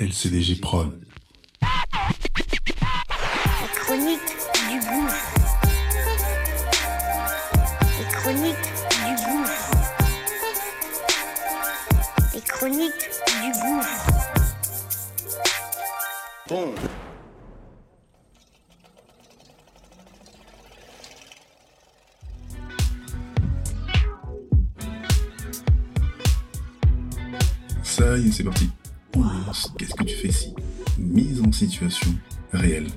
LCDG Prod. La chronique du gouffre. Les chroniques du gouffre. Les chroniques du gouffre. Bon. Ça y est, c'est parti. Qu'est-ce que tu fais ici? Mise en situation réelle.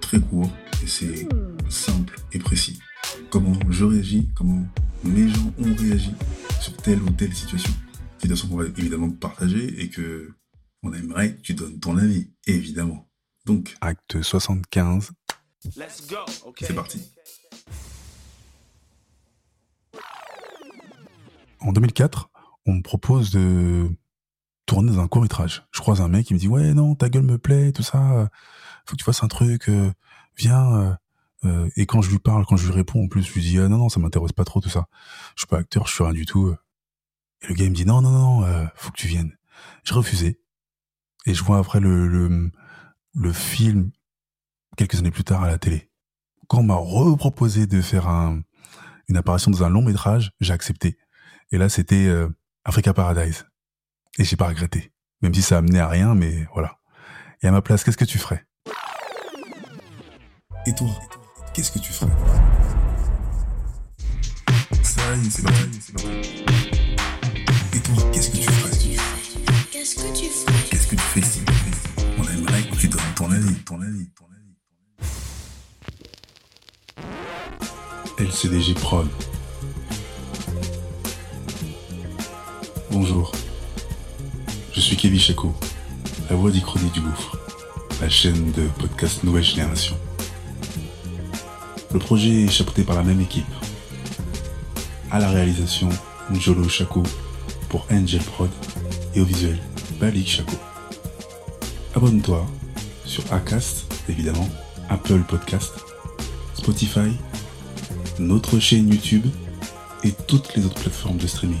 Très court et c'est simple et précis. Comment je réagis, comment mes gens ont réagi sur telle ou telle situation. Situation qu'on va évidemment partager et que on aimerait que tu donnes ton avis, évidemment. Donc, Acte 75. Let's go. Okay. c'est parti. En 2004, on me propose de tourner dans un court métrage. Je croise un mec qui me dit ouais non ta gueule me plaît tout ça, euh, faut que tu fasses un truc, euh, viens. euh, et quand je lui parle, quand je lui réponds en plus, je lui dis ah non non ça m'intéresse pas trop tout ça. Je suis pas acteur, je suis rien du tout. Et le gars me dit non non non euh, faut que tu viennes. J'ai refusé. Et je vois après le, le film quelques années plus tard à la télé. Quand on m'a reproposé de faire un une apparition dans un long métrage, j'ai accepté. Et là, c'était Africa Paradise. Et j'ai pas regretté. Même si ça amenait à rien, mais voilà. Et à ma place, qu'est-ce que tu ferais? Et toi, qu'est-ce que tu ferais? Ça y est, c'est. Et toi, qu'est-ce que tu ferais? Qu'est-ce que tu ferais? Qu'est-ce que tu fais On aimerait que tu donnes ton avis, ton avis, ton avis. LCDG Prod. Bonjour, suis Kevin Chaco, la voix d'Ichronie du Gouffre, la chaîne de podcast Nouvelle Génération. Le projet est chapeauté par la même équipe. À la réalisation, Njolo Chaco pour Angel Prod et au visuel, Balik Chaco. Abonne-toi sur Acast, évidemment, Apple Podcast, Spotify, notre chaîne YouTube et toutes les autres plateformes de streaming